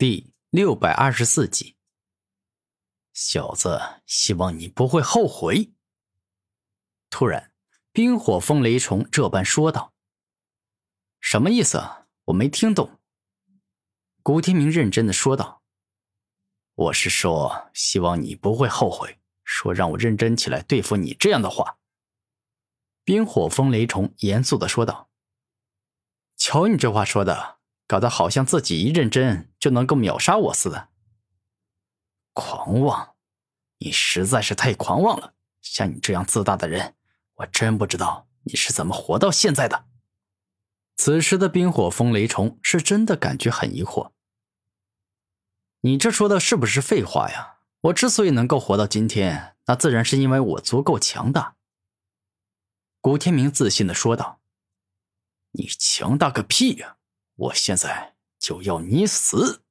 第六百二十四集，小子，希望你不会后悔。突然，冰火风雷虫这般说道：“什么意思？我没听懂。”古天明认真的说道：“我是说，希望你不会后悔，说让我认真起来对付你这样的话。”冰火风雷虫严肃的说道：“瞧你这话说的。”搞得好像自己一认真就能够秒杀我似的，狂妄！你实在是太狂妄了。像你这样自大的人，我真不知道你是怎么活到现在的。此时的冰火风雷虫是真的感觉很疑惑。你这说的是不是废话呀？我之所以能够活到今天，那自然是因为我足够强大。古天明自信的说道：“你强大个屁呀！”我现在就要你死！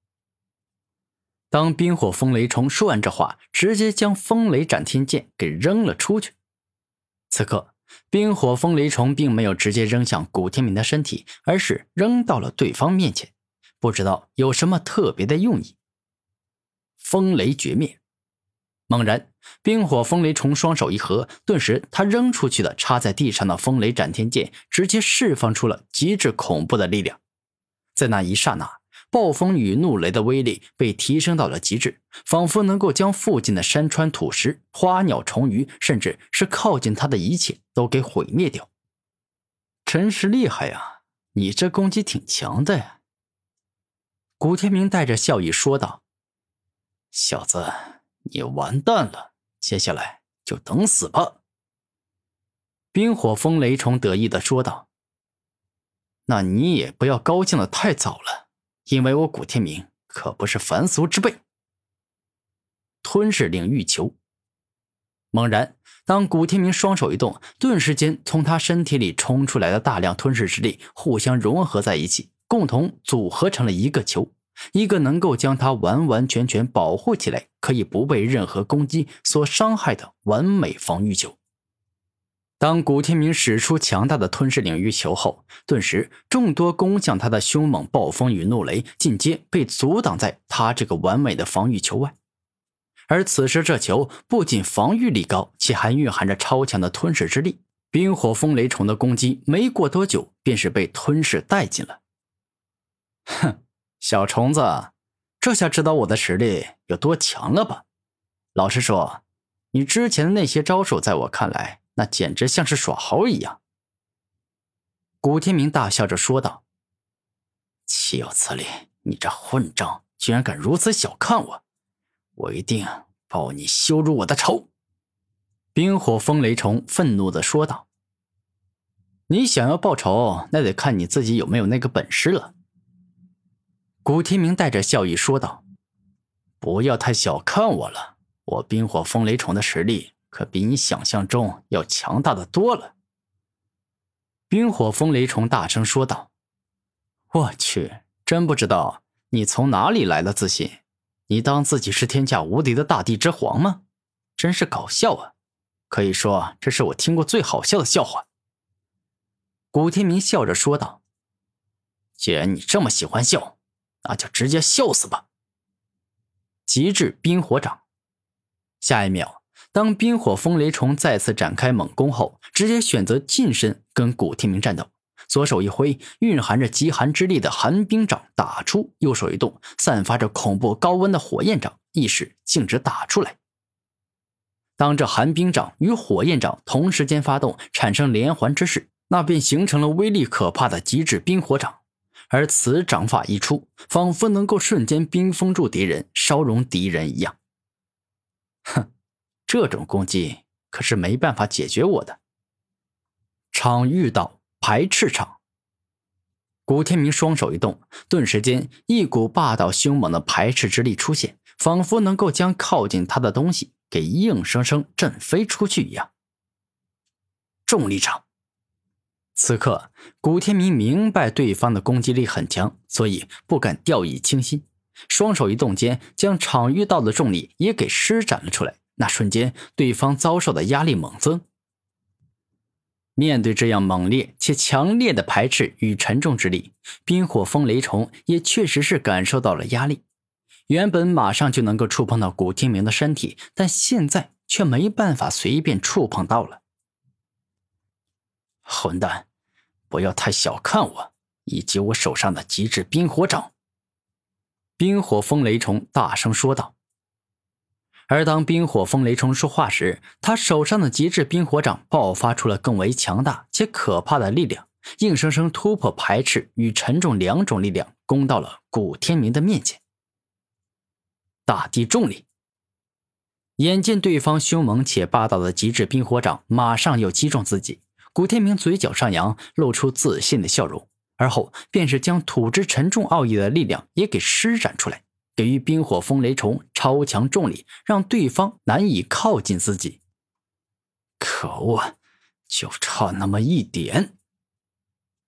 当冰火风雷虫说完这话，直接将风雷斩天剑给扔了出去。此刻，冰火风雷虫并没有直接扔向古天明的身体，而是扔到了对方面前，不知道有什么特别的用意。风雷绝灭！猛然，冰火风雷虫双手一合，顿时他扔出去的插在地上的风雷斩天剑，直接释放出了极致恐怖的力量。在那一刹那，暴风雨怒雷的威力被提升到了极致，仿佛能够将附近的山川土石、花鸟虫鱼，甚至是靠近他的一切都给毁灭掉。真是厉害呀！你这攻击挺强的呀。古天明带着笑意说道：“小子，你完蛋了，接下来就等死吧。”冰火风雷虫得意的说道。那你也不要高兴的太早了，因为我古天明可不是凡俗之辈。吞噬领域球。猛然，当古天明双手一动，顿时间从他身体里冲出来的大量吞噬之力互相融合在一起，共同组合成了一个球，一个能够将他完完全全保护起来，可以不被任何攻击所伤害的完美防御球。当古天明使出强大的吞噬领域球后，顿时众多攻向他的凶猛暴风雨怒雷尽皆被阻挡在他这个完美的防御球外。而此时这球不仅防御力高，且还蕴含着超强的吞噬之力。冰火风雷虫的攻击没过多久便是被吞噬殆尽了。哼，小虫子，这下知道我的实力有多强了吧？老实说，你之前的那些招数，在我看来。那简直像是耍猴一样。古天明大笑着说道：“岂有此理！你这混账，居然敢如此小看我！我一定报你羞辱我的仇！”冰火风雷虫愤怒的说道：“你想要报仇，那得看你自己有没有那个本事了。”古天明带着笑意说道：“不要太小看我了，我冰火风雷虫的实力。”可比你想象中要强大的多了。”冰火风雷虫大声说道。“我去，真不知道你从哪里来的自信？你当自己是天下无敌的大地之皇吗？真是搞笑啊！可以说这是我听过最好笑的笑话。”古天明笑着说道。“既然你这么喜欢笑，那就直接笑死吧！”极致冰火掌，下一秒。当冰火风雷虫再次展开猛攻后，直接选择近身跟古天明战斗。左手一挥，蕴含着极寒之力的寒冰掌打出；右手一动，散发着恐怖高温的火焰掌一使径直打出来。当这寒冰掌与火焰掌同时间发动，产生连环之势，那便形成了威力可怕的极致冰火掌。而此掌法一出，仿佛能够瞬间冰封住敌人、烧融敌人一样。哼！这种攻击可是没办法解决我的。场遇到排斥场，古天明双手一动，顿时间一股霸道凶猛的排斥之力出现，仿佛能够将靠近他的东西给硬生生震飞出去一样。重力场。此刻，古天明明白对方的攻击力很强，所以不敢掉以轻心，双手一动间，将场遇到的重力也给施展了出来。那瞬间，对方遭受的压力猛增。面对这样猛烈且强烈的排斥与沉重之力，冰火风雷虫也确实是感受到了压力。原本马上就能够触碰到古天明的身体，但现在却没办法随便触碰到了。混蛋，不要太小看我，以及我手上的极致冰火掌！冰火风雷虫大声说道。而当冰火风雷虫说话时，他手上的极致冰火掌爆发出了更为强大且可怕的力量，硬生生突破排斥与沉重两种力量，攻到了古天明的面前。大地重力。眼见对方凶猛且霸道的极致冰火掌马上要击中自己，古天明嘴角上扬，露出自信的笑容，而后便是将土之沉重奥义的力量也给施展出来。给予冰火风雷虫超强重力，让对方难以靠近自己。可恶，就差那么一点。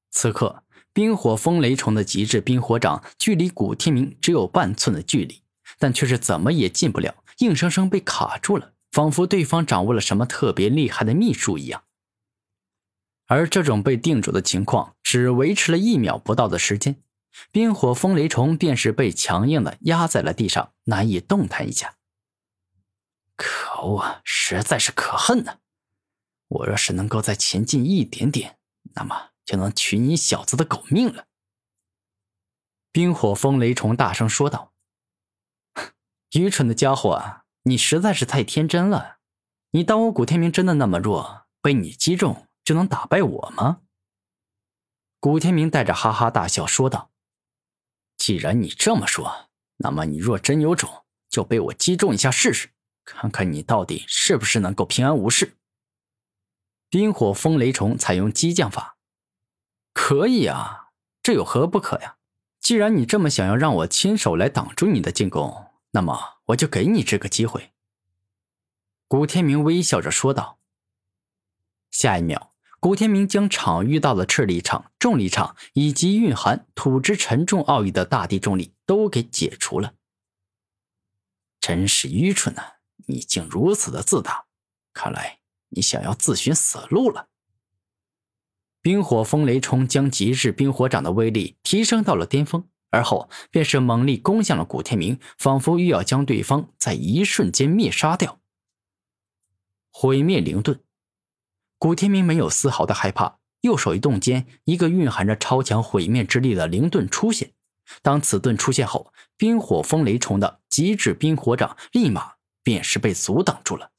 此刻，冰火风雷虫的极致冰火掌距离古天明只有半寸的距离，但却是怎么也进不了，硬生生被卡住了，仿佛对方掌握了什么特别厉害的秘术一样。而这种被定住的情况只维持了一秒不到的时间。冰火风雷虫便是被强硬的压在了地上，难以动弹一下。可恶，实在是可恨呐！我若是能够再前进一点点，那么就能取你小子的狗命了。冰火风雷虫大声说道：“愚蠢的家伙啊，你实在是太天真了！你当我古天明真的那么弱，被你击中就能打败我吗？”古天明带着哈哈大笑说道。既然你这么说，那么你若真有种，就被我击中一下试试，看看你到底是不是能够平安无事。冰火风雷虫采用激将法，可以啊，这有何不可呀？既然你这么想要让我亲手来挡住你的进攻，那么我就给你这个机会。古天明微笑着说道。下一秒。古天明将场遇到的斥力场、重力场以及蕴含土之沉重奥义的大地重力都给解除了。真是愚蠢呐！你竟如此的自大，看来你想要自寻死路了。冰火风雷冲将极致冰火掌的威力提升到了巅峰，而后便是猛力攻向了古天明，仿佛欲要将对方在一瞬间灭杀掉。毁灭灵盾。古天明没有丝毫的害怕，右手一动间，一个蕴含着超强毁灭之力的灵盾出现。当此盾出现后，冰火风雷虫的极致冰火掌立马便是被阻挡住了。